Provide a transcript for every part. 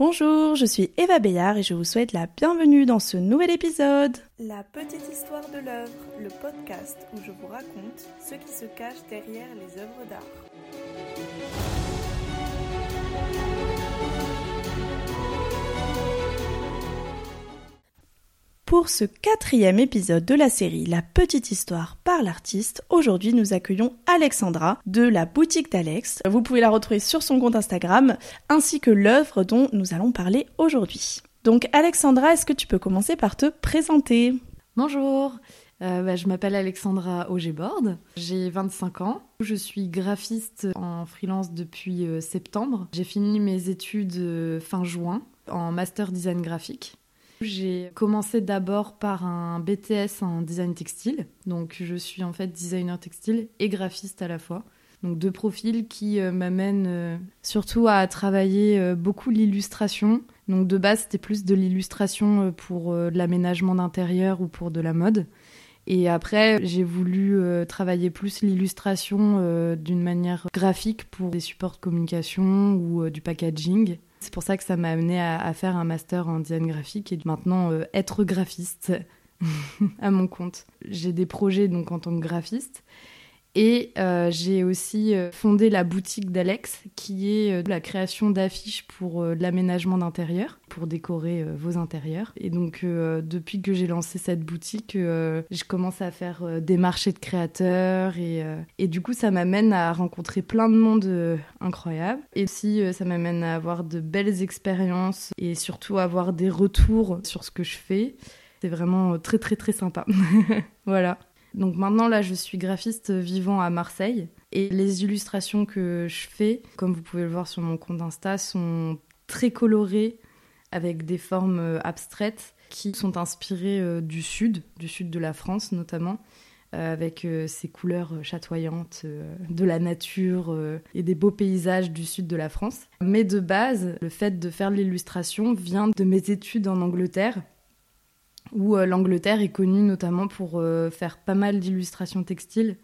Bonjour, je suis Eva Bayard et je vous souhaite la bienvenue dans ce nouvel épisode. La petite histoire de l'œuvre, le podcast où je vous raconte ce qui se cache derrière les œuvres d'art. Pour ce quatrième épisode de la série La petite histoire par l'artiste, aujourd'hui nous accueillons Alexandra de la boutique d'Alex. Vous pouvez la retrouver sur son compte Instagram ainsi que l'œuvre dont nous allons parler aujourd'hui. Donc Alexandra, est-ce que tu peux commencer par te présenter? Bonjour, euh, bah, je m'appelle Alexandra Augébord, j'ai 25 ans, je suis graphiste en freelance depuis euh, septembre. J'ai fini mes études euh, fin juin en master design graphique. J'ai commencé d'abord par un BTS en design textile. Donc je suis en fait designer textile et graphiste à la fois. Donc deux profils qui euh, m'amènent euh, surtout à travailler euh, beaucoup l'illustration. Donc de base c'était plus de l'illustration pour l'aménagement d'intérieur ou pour de la mode. Et après, j'ai voulu travailler plus l'illustration d'une manière graphique pour des supports de communication ou du packaging. C'est pour ça que ça m'a amené à, faire un master en design graphique et maintenant euh, être graphiste à mon compte. J'ai des projets donc en tant que graphiste et euh, j'ai aussi euh, fondé la boutique d'Alex, qui est euh, la création d'affiches pour l'aménagement d'intérieur, pour décorer vos intérieurs. Et donc, depuis que j'ai lancé cette boutique, je commence à faire des marchés de créateurs. Et, et du coup, ça m'amène à rencontrer plein de monde incroyable. Et aussi, ça m'amène à avoir de belles expériences et surtout avoir des retours sur ce que je fais. C'est vraiment très, très, très sympa. voilà. Donc maintenant, là, je suis graphiste vivant à Marseille. Et les illustrations que je fais, comme vous pouvez le voir sur mon compte Insta, sont très colorées, avec des formes euh, abstraites qui sont inspirées euh, du sud, du sud de la France notamment, euh, avec ces couleurs chatoyantes de la nature et des beaux paysages du sud de la France. Mais de base, le fait de faire l'illustration vient de mes études en Angleterre où euh, l'Angleterre est connue notamment pour euh, faire pas mal d'illustrations textiles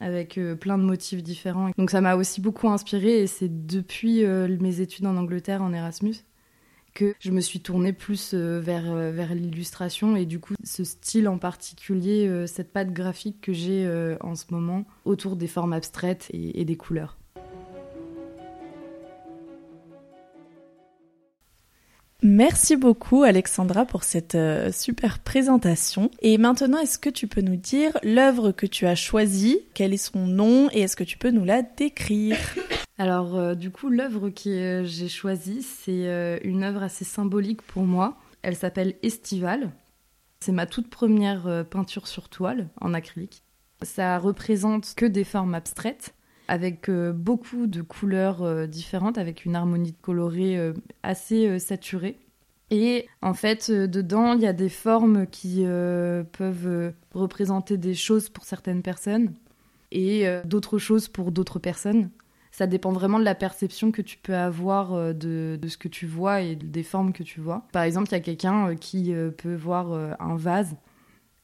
avec euh, plein de motifs différents. Donc ça m'a aussi beaucoup inspirée et c'est depuis mes études en Angleterre en Erasmus que je me suis tournée plus vers, vers l'illustration et du coup ce style en particulier, cette patte graphique que j'ai en ce moment autour des formes abstraites et des couleurs. Merci beaucoup Alexandra pour cette euh, super présentation. Et maintenant, est-ce que tu peux nous dire l'œuvre que tu as choisie, quel est son nom? Et est-ce que tu peux nous la décrire? Alors euh, du coup, l'œuvre que euh, j'ai choisie, c'est une œuvre assez symbolique pour moi. Elle s'appelle Estival. C'est ma toute première peinture sur toile en acrylique. Ça représente que des formes abstraites avec beaucoup de couleurs différentes, avec une harmonie euh, assez saturée. Et en fait, dedans, il y a des formes qui peuvent représenter des choses pour certaines personnes et d'autres choses pour d'autres personnes. Ça dépend vraiment de la perception que tu peux avoir de, ce que tu vois et des formes que tu vois. Par exemple, il y a quelqu'un qui peut voir un vase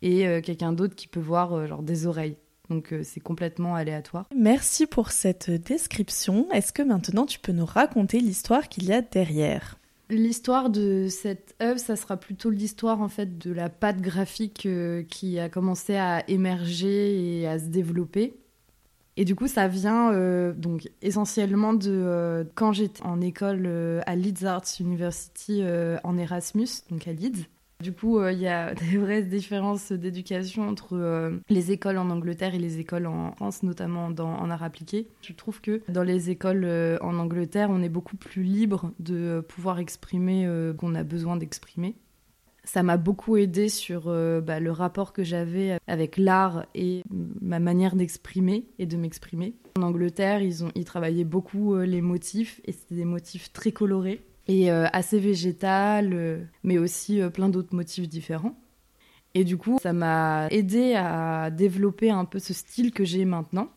et quelqu'un d'autre qui peut voir genre des oreilles. Donc euh, c'est complètement aléatoire. Merci pour cette description. Est-ce que maintenant tu peux nous raconter l'histoire qu'il y a derrière? L'histoire de cette œuvre, ça sera plutôt l'histoire en fait de la pâte graphique euh, qui a commencé à émerger et à se développer. Et du coup, ça vient euh, donc essentiellement de quand j'étais en école à Leeds Arts University en Erasmus, donc à Leeds. Du coup, euh, il y a des vraies différences d'éducation entre euh, les écoles en Angleterre et les écoles en France, notamment en art appliqué. Je trouve que dans les écoles euh, en Angleterre, on est beaucoup plus libre de pouvoir exprimer qu'on a besoin d'exprimer. Ça m'a beaucoup aidé sur bah, le rapport que j'avais avec l'art et ma manière d'exprimer et de m'exprimer. En Angleterre, ils, ont, ils travaillaient beaucoup les motifs et c'était des motifs très colorés et euh, assez végétal, euh, mais aussi euh, plein d'autres motifs différents. Et du coup, ça m'a aidé à développer un peu ce style que j'ai maintenant.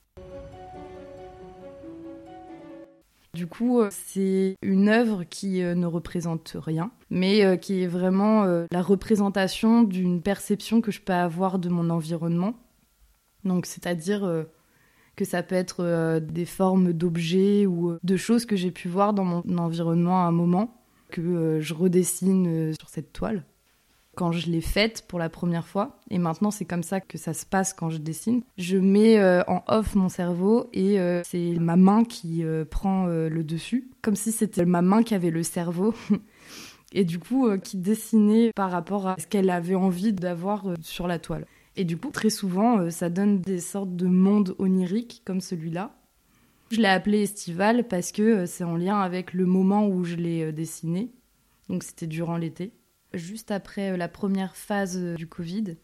Du coup, c'est une œuvre qui ne représente rien, mais qui est vraiment la représentation d'une perception que je peux avoir de mon environnement. Donc, c'est-à-dire que ça peut être euh, des formes d'objets ou euh, de choses que j'ai pu voir dans mon environnement à un moment que je redessine sur cette toile quand je l'ai faite pour la première fois. Et maintenant, c'est comme ça que ça se passe quand je dessine. Je mets euh, en off mon cerveau et euh, c'est ma main qui euh, prend le dessus, comme si c'était ma main qui avait le cerveau. et du coup, qui dessinait par rapport à ce qu'elle avait envie d'avoir sur la toile. Et du coup, très souvent, ça donne des sortes de mondes oniriques comme celui-là. Je l'ai appelé estival parce que c'est en lien avec le moment où je l'ai dessiné. Donc c'était durant l'été juste après euh, la première phase euh, du Covid.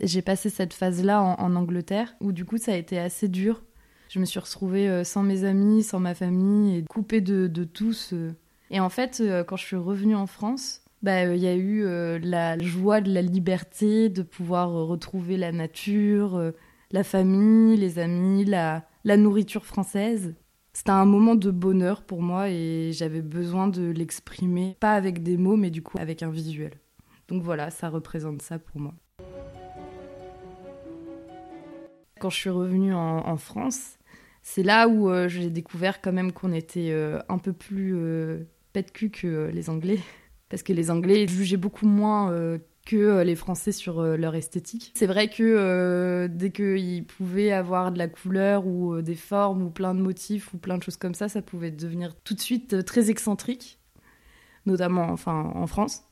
J'ai passé cette phase-là en, Angleterre, où du coup ça a été assez dur. Je me suis retrouvée euh, sans mes amis, sans ma famille, et coupée de, tous. Et en fait, quand je suis revenue en France, bah, il y a eu la joie de la liberté, de pouvoir retrouver la nature, la famille, les amis, la, la nourriture française. C'était un moment de bonheur pour moi et j'avais besoin de l'exprimer, pas avec des mots, mais du coup avec un visuel. Donc voilà, ça représente ça pour moi. Quand je suis revenue en, France, c'est là où euh, j'ai découvert quand même qu'on était euh, un peu plus euh, pète cul que les Anglais. Parce que les Anglais jugeaient beaucoup moins que euh, les Français sur euh, leur esthétique. C'est vrai que euh, dès qu'ils pouvaient avoir de la couleur ou des formes ou plein de motifs ou plein de choses comme ça, ça pouvait devenir tout de suite très excentrique, notamment enfin, en France.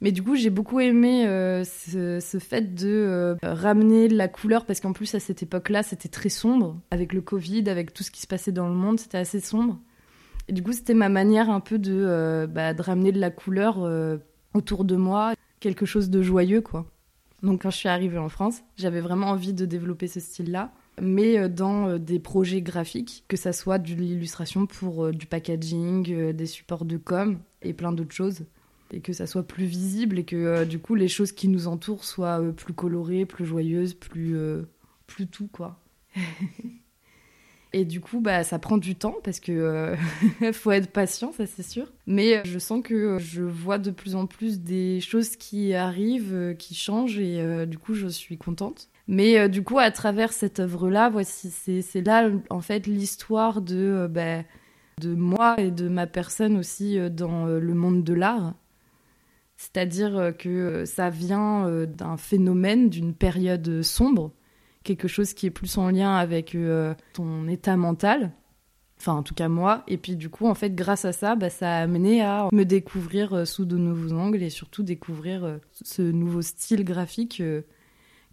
Mais du coup, j'ai beaucoup aimé ce, fait de ramener de la couleur parce qu'en plus, à cette époque-là, c'était très sombre. Avec le Covid, avec tout ce qui se passait dans le monde, c'était assez sombre. Et du coup, c'était ma manière un peu de, bah, de ramener de la couleur autour de moi quelque chose de joyeux, quoi. Donc quand je suis arrivée en France, j'avais vraiment envie de développer ce style-là, mais euh, dans euh, des projets graphiques, que ça soit de l'illustration pour euh, du packaging, des supports de com et plein d'autres choses, et que ça soit plus visible et que du coup les choses qui nous entourent soient plus colorées, plus joyeuses, plus plus tout quoi. Et du coup, bah, ça prend du temps parce que euh, faut être patient, ça c'est sûr. Mais euh, je sens que euh, je vois de plus en plus des choses qui arrivent, qui changent, et du coup, je suis contente. Mais du coup, à travers cette œuvre-là, voici, c'est là en fait l'histoire de, bah, de moi et de ma personne aussi dans le monde de l'art. C'est-à-dire que ça vient d'un phénomène, d'une période sombre quelque chose qui est plus en lien avec euh, ton état mental. Enfin, en tout cas, moi. Et puis, du coup, en fait, grâce à ça, bah, ça a amené à me découvrir euh, sous de nouveaux angles et surtout découvrir euh, ce nouveau style graphique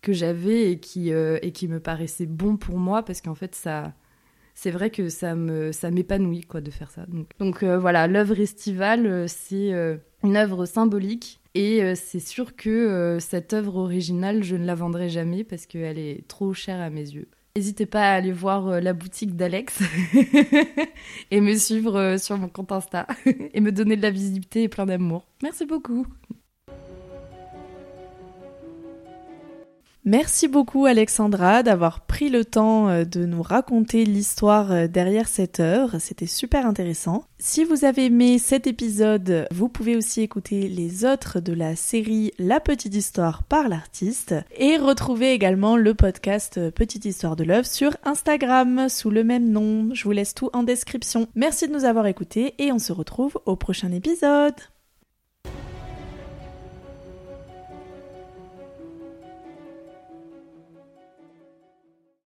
que j'avais et qui, et qui me paraissait bon pour moi parce qu'en fait, ça. C'est vrai que ça m'épanouit quoi de faire ça. Donc, donc voilà, l'œuvre estivale, c'est une œuvre symbolique et euh, c'est sûr que euh, cette œuvre originale, je ne la vendrai jamais parce qu'elle est trop chère à mes yeux. N'hésitez pas à aller voir euh, la boutique d'Alex et me suivre sur mon compte Insta et me donner de la visibilité et plein d'amour. Merci beaucoup. Merci beaucoup Alexandra d'avoir pris le temps euh, de nous raconter l'histoire euh, derrière cette œuvre, c'était super intéressant. Si vous avez aimé cet épisode, vous pouvez aussi écouter les autres de la série La Petite Histoire par l'artiste et retrouver également le podcast euh, Petite Histoire de l'œuvre sur Instagram sous le même nom. Je vous laisse tout en description. Merci de nous avoir écoutés et on se retrouve au prochain épisode.